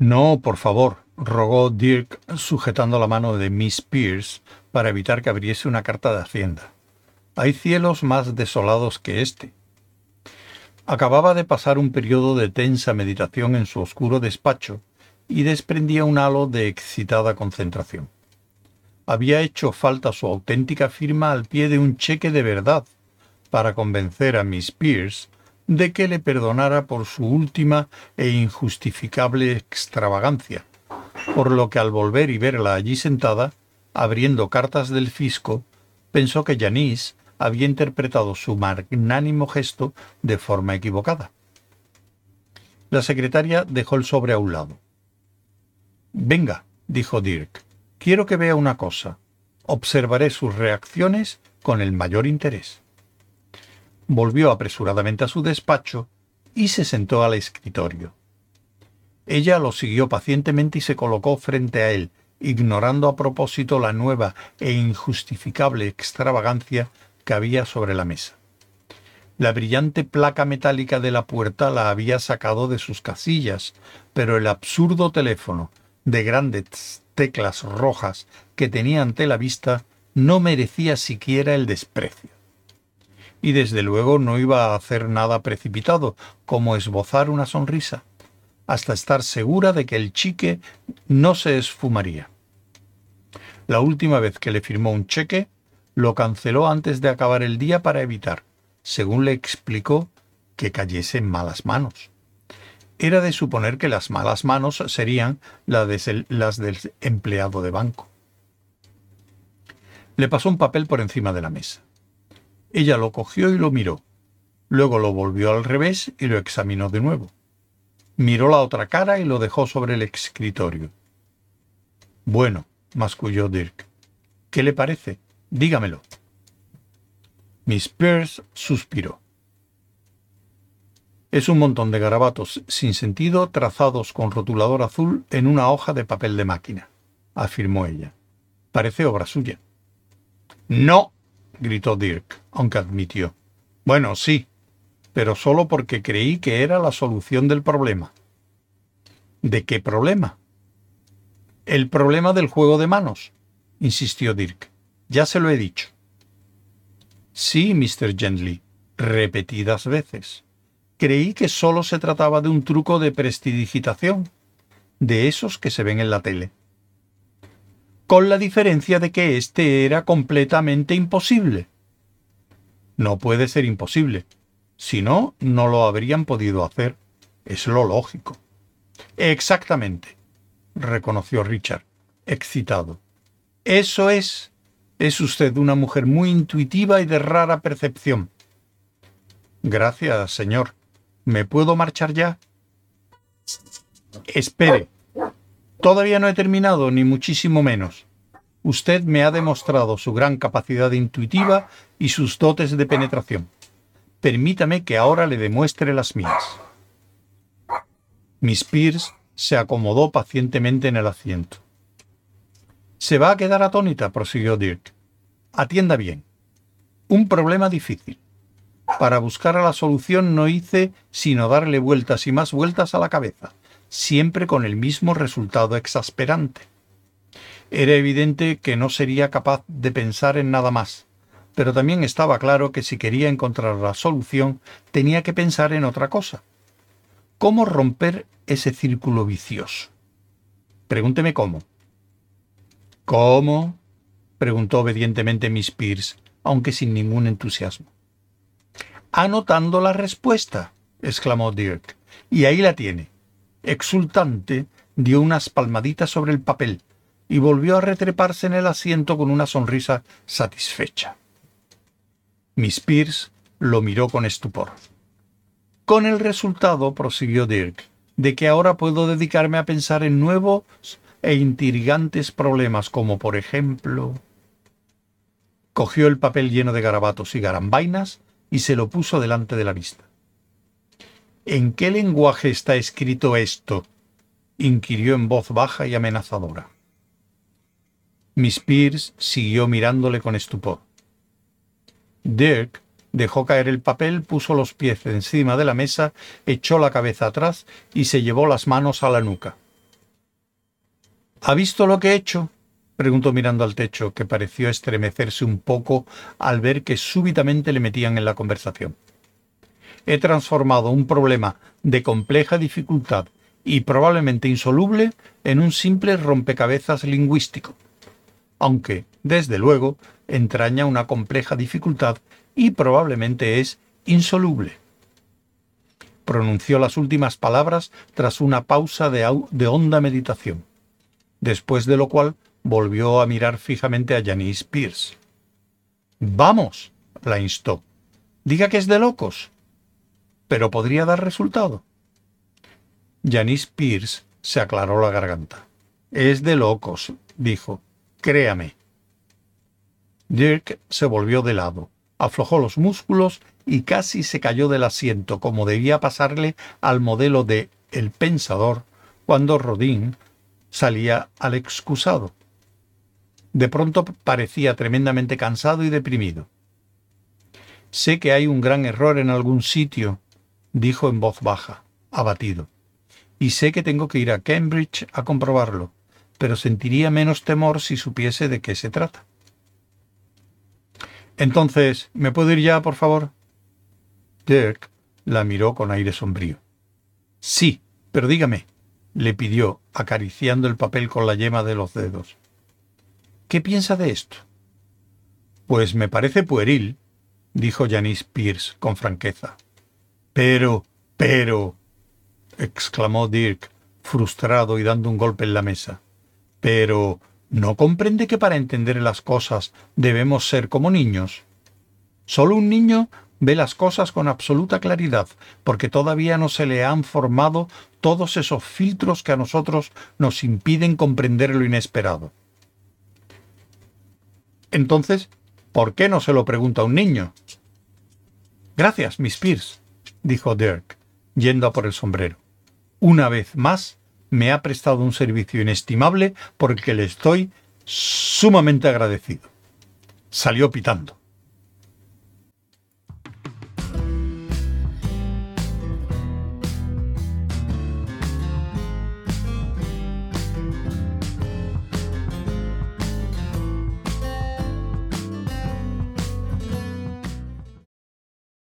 No, por favor, rogó Dirk sujetando la mano de Miss Pierce para evitar que abriese una carta de Hacienda. Hay cielos más desolados que este. Acababa de pasar un periodo de tensa meditación en su oscuro despacho y desprendía un halo de excitada concentración. Había hecho falta su auténtica firma al pie de un cheque de verdad para convencer a Miss Pierce de que le perdonara por su última e injustificable extravagancia, por lo que al volver y verla allí sentada, abriendo cartas del fisco, pensó que Janice había interpretado su magnánimo gesto de forma equivocada. La secretaria dejó el sobre a un lado. Venga, dijo Dirk, quiero que vea una cosa. Observaré sus reacciones con el mayor interés volvió apresuradamente a su despacho y se sentó al escritorio. Ella lo siguió pacientemente y se colocó frente a él, ignorando a propósito la nueva e injustificable extravagancia que había sobre la mesa. La brillante placa metálica de la puerta la había sacado de sus casillas, pero el absurdo teléfono de grandes teclas rojas que tenía ante la vista no merecía siquiera el desprecio y desde luego no iba a hacer nada precipitado, como esbozar una sonrisa, hasta estar segura de que el chique no se esfumaría. La última vez que le firmó un cheque, lo canceló antes de acabar el día para evitar, según le explicó, que cayese en malas manos. Era de suponer que las malas manos serían las del empleado de banco. Le pasó un papel por encima de la mesa. Ella lo cogió y lo miró. Luego lo volvió al revés y lo examinó de nuevo. Miró la otra cara y lo dejó sobre el escritorio. Bueno, masculló Dirk. ¿Qué le parece? Dígamelo. Miss Pierce suspiró. Es un montón de garabatos sin sentido trazados con rotulador azul en una hoja de papel de máquina, afirmó ella. Parece obra suya. No, gritó Dirk, aunque admitió. Bueno, sí, pero solo porque creí que era la solución del problema. ¿De qué problema? El problema del juego de manos, insistió Dirk. Ya se lo he dicho. Sí, Mr. Gently, repetidas veces. Creí que solo se trataba de un truco de prestidigitación, de esos que se ven en la tele con la diferencia de que éste era completamente imposible. No puede ser imposible. Si no, no lo habrían podido hacer. Es lo lógico. Exactamente, reconoció Richard, excitado. Eso es. Es usted una mujer muy intuitiva y de rara percepción. Gracias, señor. ¿Me puedo marchar ya? Espere. Todavía no he terminado, ni muchísimo menos. Usted me ha demostrado su gran capacidad intuitiva y sus dotes de penetración. Permítame que ahora le demuestre las mías. Miss Pierce se acomodó pacientemente en el asiento. Se va a quedar atónita, prosiguió Dirk. Atienda bien. Un problema difícil. Para buscar a la solución no hice sino darle vueltas y más vueltas a la cabeza siempre con el mismo resultado exasperante. Era evidente que no sería capaz de pensar en nada más, pero también estaba claro que si quería encontrar la solución tenía que pensar en otra cosa. ¿Cómo romper ese círculo vicioso? Pregúnteme cómo. ¿Cómo? preguntó obedientemente Miss Pierce, aunque sin ningún entusiasmo. Anotando la respuesta, exclamó Dirk. Y ahí la tiene exultante, dio unas palmaditas sobre el papel y volvió a retreparse en el asiento con una sonrisa satisfecha. Miss Pierce lo miró con estupor. Con el resultado, prosiguió Dirk, de que ahora puedo dedicarme a pensar en nuevos e intrigantes problemas, como por ejemplo. Cogió el papel lleno de garabatos y garambainas y se lo puso delante de la vista. ¿En qué lenguaje está escrito esto? inquirió en voz baja y amenazadora. Miss Pierce siguió mirándole con estupor. Dirk dejó caer el papel, puso los pies encima de la mesa, echó la cabeza atrás y se llevó las manos a la nuca. ¿Ha visto lo que he hecho? preguntó mirando al techo, que pareció estremecerse un poco al ver que súbitamente le metían en la conversación. He transformado un problema de compleja dificultad y probablemente insoluble en un simple rompecabezas lingüístico, aunque, desde luego, entraña una compleja dificultad y probablemente es insoluble. Pronunció las últimas palabras tras una pausa de, honda meditación, después de lo cual volvió a mirar fijamente a Janice Pierce. Vamos, la instó. Diga que es de locos. Pero podría dar resultado. Janice Pierce se aclaró la garganta. Es de locos, dijo. Créame. Dirk se volvió de lado, aflojó los músculos y casi se cayó del asiento, como debía pasarle al modelo de El Pensador cuando Rodin salía al excusado. De pronto parecía tremendamente cansado y deprimido. Sé que hay un gran error en algún sitio, dijo en voz baja, abatido, y sé que tengo que ir a Cambridge a comprobarlo, pero sentiría menos temor si supiese de qué se trata. Entonces, ¿me puedo ir ya, por favor? Dirk la miró con aire sombrío. Sí, pero dígame, le pidió, acariciando el papel con la yema de los dedos. ¿Qué piensa de esto? Pues me parece pueril, dijo Janice Pierce con franqueza. Pero, pero, exclamó Dirk, frustrado y dando un golpe en la mesa. Pero, ¿no comprende que para entender las cosas debemos ser como niños? Solo un niño ve las cosas con absoluta claridad, porque todavía no se le han formado todos esos filtros que a nosotros nos impiden comprender lo inesperado. Entonces, ¿por qué no se lo pregunta a un niño? Gracias, Miss Pierce, dijo Dirk, yendo a por el sombrero. Una vez más, me ha prestado un servicio inestimable por el que le estoy sumamente agradecido. Salió pitando.